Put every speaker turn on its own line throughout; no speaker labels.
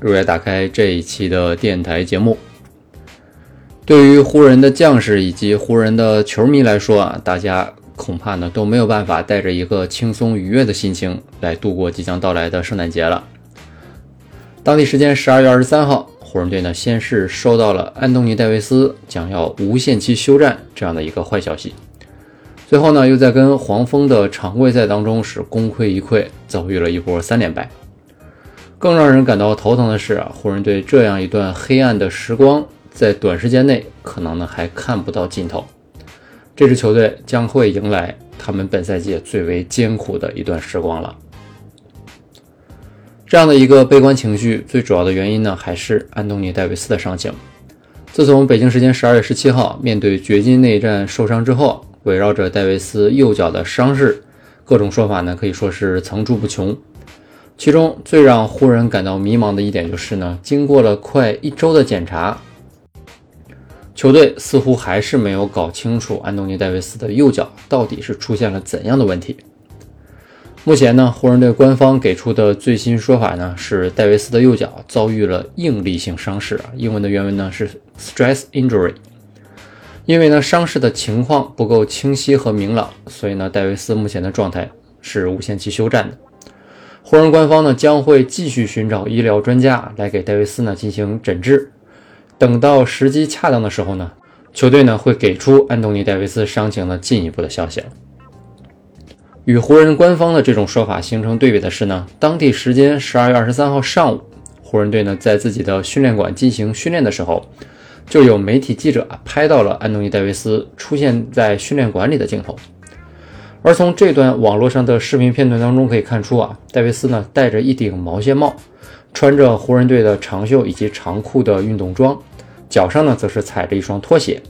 如约打开这一期的电台节目。对于湖人的将士以及湖人的球迷来说啊，大家恐怕呢都没有办法带着一个轻松愉悦的心情来度过即将到来的圣诞节了。当地时间十二月二十三号。湖人队呢，先是收到了安东尼·戴维斯将要无限期休战这样的一个坏消息，最后呢，又在跟黄蜂的常规赛当中是功亏一篑，遭遇了一波三连败。更让人感到头疼的是啊，湖人队这样一段黑暗的时光，在短时间内可能呢还看不到尽头。这支球队将会迎来他们本赛季最为艰苦的一段时光了。这样的一个悲观情绪，最主要的原因呢，还是安东尼·戴维斯的伤情。自从北京时间十二月十七号面对掘金内战受伤之后，围绕着戴维斯右脚的伤势，各种说法呢可以说是层出不穷。其中最让湖人感到迷茫的一点就是呢，经过了快一周的检查，球队似乎还是没有搞清楚安东尼·戴维斯的右脚到底是出现了怎样的问题。目前呢，湖人队官方给出的最新说法呢是戴维斯的右脚遭遇了应力性伤势啊，英文的原文呢是 stress injury。因为呢伤势的情况不够清晰和明朗，所以呢戴维斯目前的状态是无限期休战的。湖人官方呢将会继续寻找医疗专家来给戴维斯呢进行诊治，等到时机恰当的时候呢，球队呢会给出安东尼戴维斯伤情的进一步的消息。与湖人官方的这种说法形成对比的是呢，当地时间十二月二十三号上午，湖人队呢在自己的训练馆进行训练的时候，就有媒体记者拍到了安东尼·戴维斯出现在训练馆里的镜头。而从这段网络上的视频片段当中可以看出啊，戴维斯呢戴着一顶毛线帽，穿着湖人队的长袖以及长裤的运动装，脚上呢则是踩着一双拖鞋。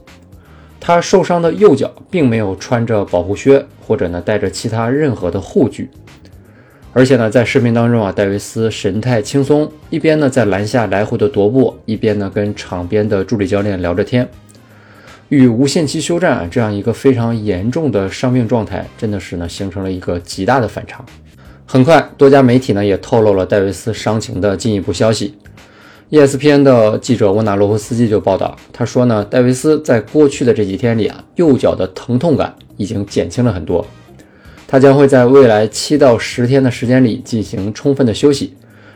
他受伤的右脚并没有穿着保护靴，或者呢带着其他任何的护具，而且呢在视频当中啊，戴维斯神态轻松，一边呢在篮下来回的踱步，一边呢跟场边的助理教练聊着天。与无限期休战啊这样一个非常严重的伤病状态，真的是呢形成了一个极大的反常。很快，多家媒体呢也透露了戴维斯伤情的进一步消息。ESPN 的记者沃纳罗夫斯基就报道，他说呢，戴维斯在过去的这几天里啊，右脚的疼痛感已经减轻了很多。他将会在未来七到十天的时间里进行充分的休息，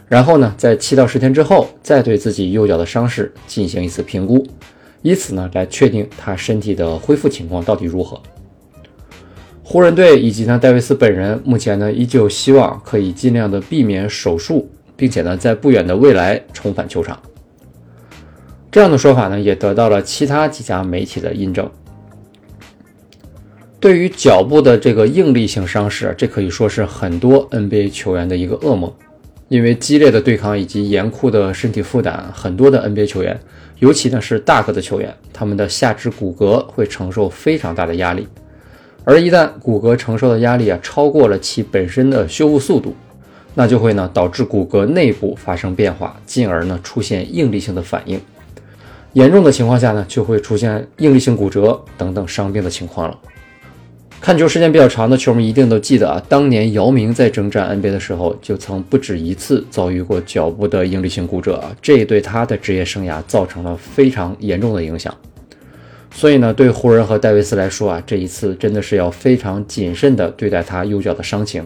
然后呢，在七到十天之后再对自己右脚的伤势进行一次评估，以此呢来确定他身体的恢复情况到底如何。湖人队以及呢戴维斯本人目前呢依旧希望可以尽量的避免手术。并且呢，在不远的未来重返球场。这样的说法呢，也得到了其他几家媒体的印证。对于脚部的这个应力性伤势，这可以说是很多 NBA 球员的一个噩梦。因为激烈的对抗以及严酷的身体负担，很多的 NBA 球员，尤其呢是大个的球员，他们的下肢骨骼会承受非常大的压力。而一旦骨骼承受的压力啊超过了其本身的修复速度，那就会呢导致骨骼内部发生变化，进而呢出现应力性的反应。严重的情况下呢，就会出现应力性骨折等等伤病的情况了。看球时间比较长的球迷一定都记得啊，当年姚明在征战 NBA 的时候，就曾不止一次遭遇过脚部的应力性骨折啊，这对他的职业生涯造成了非常严重的影响。所以呢，对湖人和戴维斯来说啊，这一次真的是要非常谨慎地对待他右脚的伤情。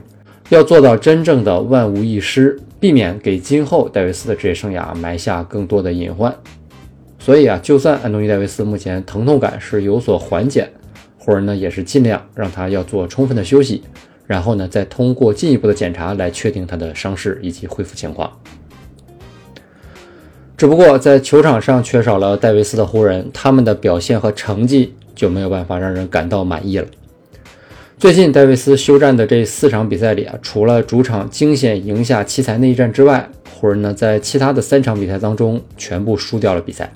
要做到真正的万无一失，避免给今后戴维斯的职业生涯埋下更多的隐患。所以啊，就算安东尼·戴维斯目前疼痛感是有所缓解，湖人呢也是尽量让他要做充分的休息，然后呢再通过进一步的检查来确定他的伤势以及恢复情况。只不过在球场上缺少了戴维斯的湖人，他们的表现和成绩就没有办法让人感到满意了。最近戴维斯休战的这四场比赛里啊，除了主场惊险赢下奇才那一战之外，湖人呢在其他的三场比赛当中全部输掉了比赛，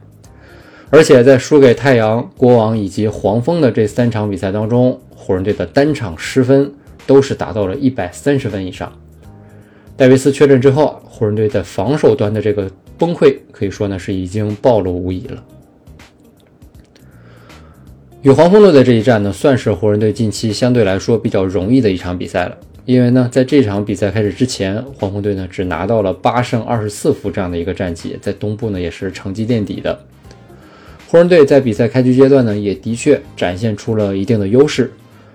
而且在输给太阳、国王以及黄蜂的这三场比赛当中，湖人队的单场失分都是达到了一百三十分以上。戴维斯确诊之后，湖人队在防守端的这个崩溃可以说呢是已经暴露无遗了。与黄蜂队的这一战呢，算是湖人队近期相对来说比较容易的一场比赛了。因为呢，在这场比赛开始之前，黄蜂队呢只拿到了八胜二十四负这样的一个战绩，在东部呢也是成绩垫底的。湖人队在比赛开局阶段呢，也的确展现出了一定的优势，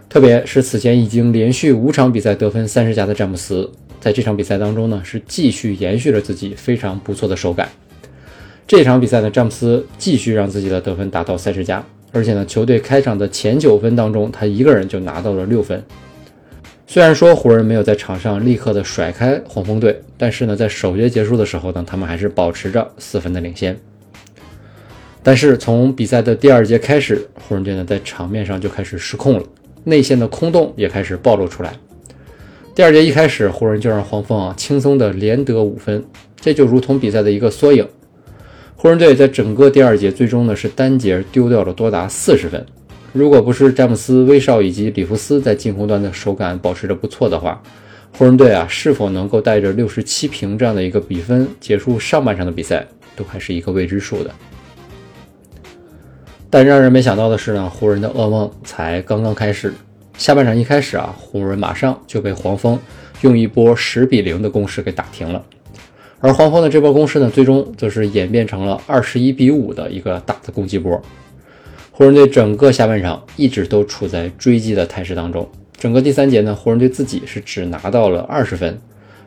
特别是此前已经连续五场比赛得分三十加的詹姆斯，在这场比赛当中呢，是继续延续了自己非常不错的手感。这场比赛呢，詹姆斯继续让自己的得分达到三十加。而且呢，球队开场的前九分当中，他一个人就拿到了六分。虽然说湖人没有在场上立刻的甩开黄蜂队，但是呢，在首节结束的时候呢，他们还是保持着四分的领先。但是从比赛的第二节开始，湖人队呢在场面上就开始失控了，内线的空洞也开始暴露出来。第二节一开始，湖人就让黄蜂啊轻松的连得五分，这就如同比赛的一个缩影。湖人队在整个第二节最终呢是单节丢掉了多达四十分。如果不是詹姆斯、威少以及里弗斯在进攻端的手感保持着不错的话，湖人队啊是否能够带着六十七平这样的一个比分结束上半场的比赛，都还是一个未知数的。但让人没想到的是呢，湖人的噩梦才刚刚开始。下半场一开始啊，湖人马上就被黄蜂用一波十比零的攻势给打停了。而黄蜂的这波攻势呢，最终则是演变成了二十一比五的一个大的攻击波。湖人队整个下半场一直都处在追击的态势当中。整个第三节呢，湖人队自己是只拿到了二十分，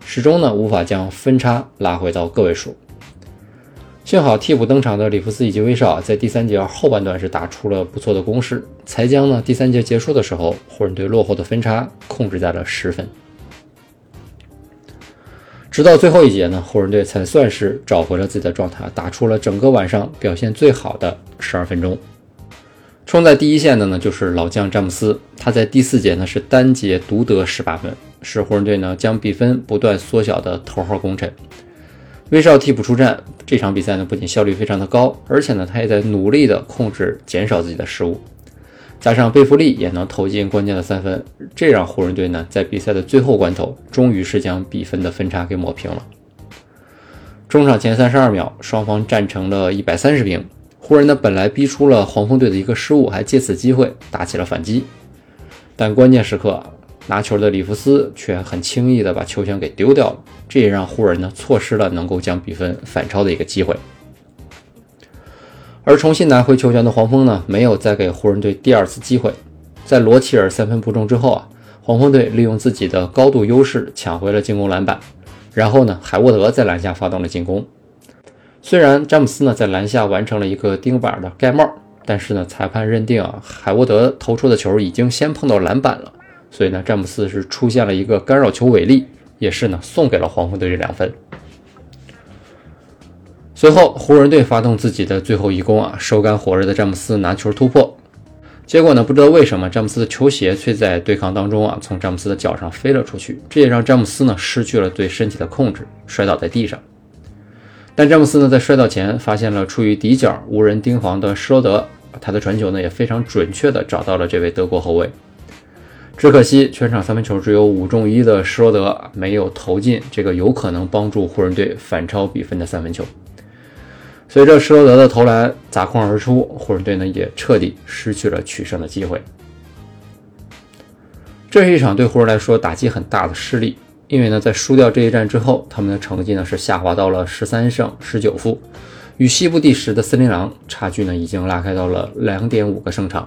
始终呢无法将分差拉回到个位数。幸好替补登场的里弗斯以及威少在第三节后半段是打出了不错的攻势，才将呢第三节结束的时候，湖人队落后的分差控制在了十分。直到最后一节呢，湖人队才算是找回了自己的状态，打出了整个晚上表现最好的十二分钟。冲在第一线的呢，就是老将詹姆斯，他在第四节呢是单节独得十八分，是湖人队呢将比分不断缩小的头号功臣。威少替补出战，这场比赛呢不仅效率非常的高，而且呢他也在努力的控制减少自己的失误。加上贝弗利也能投进关键的三分，这让湖人队呢在比赛的最后关头，终于是将比分的分差给抹平了。中场前三十二秒，双方战成了一百三十平。湖人呢本来逼出了黄蜂队的一个失误，还借此机会打起了反击，但关键时刻拿球的里弗斯却很轻易的把球权给丢掉了，这也让湖人呢错失了能够将比分反超的一个机会。而重新拿回球权的黄蜂呢，没有再给湖人队第二次机会。在罗齐尔三分不中之后啊，黄蜂队利用自己的高度优势抢回了进攻篮板，然后呢，海沃德在篮下发动了进攻。虽然詹姆斯呢在篮下完成了一个钉板的盖帽，但是呢，裁判认定啊，海沃德投出的球已经先碰到篮板了，所以呢，詹姆斯是出现了一个干扰球违例，也是呢送给了黄蜂队这两分。随后，湖人队发动自己的最后一攻啊，手感火热的詹姆斯拿球突破，结果呢，不知道为什么詹姆斯的球鞋却在对抗当中啊，从詹姆斯的脚上飞了出去，这也让詹姆斯呢失去了对身体的控制，摔倒在地上。但詹姆斯呢在摔倒前发现了处于底角无人盯防的施罗德，他的传球呢也非常准确的找到了这位德国后卫。只可惜全场三分球只有五中一的施罗德没有投进这个有可能帮助湖人队反超比分的三分球。随着施罗德的投篮砸空而出，湖人队呢也彻底失去了取胜的机会。这是一场对湖人来说打击很大的失利，因为呢在输掉这一战之后，他们的成绩呢是下滑到了十三胜十九负，与西部第十的森林狼差距呢已经拉开到了两点五个胜场。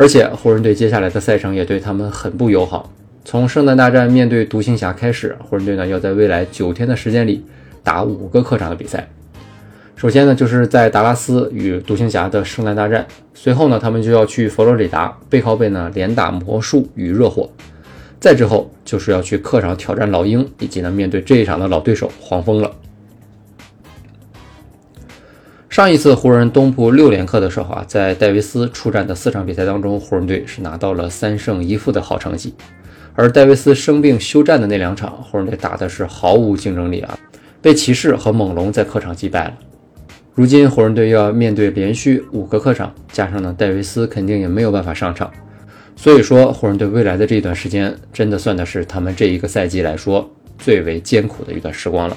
而且湖人队接下来的赛程也对他们很不友好，从圣诞大战面对独行侠开始，湖人队呢要在未来九天的时间里打五个客场的比赛。首先呢，就是在达拉斯与独行侠的圣诞大战，随后呢，他们就要去佛罗里达背靠背呢连打魔术与热火，再之后就是要去客场挑战老鹰，以及呢面对这一场的老对手黄蜂了。上一次湖人东部六连客的时候啊，在戴维斯出战的四场比赛当中，湖人队是拿到了三胜一负的好成绩。而戴维斯生病休战的那两场，湖人队打的是毫无竞争力啊，被骑士和猛龙在客场击败了。如今湖人队又要面对连续五个客场，加上呢戴维斯肯定也没有办法上场，所以说湖人队未来的这一段时间，真的算的是他们这一个赛季来说最为艰苦的一段时光了。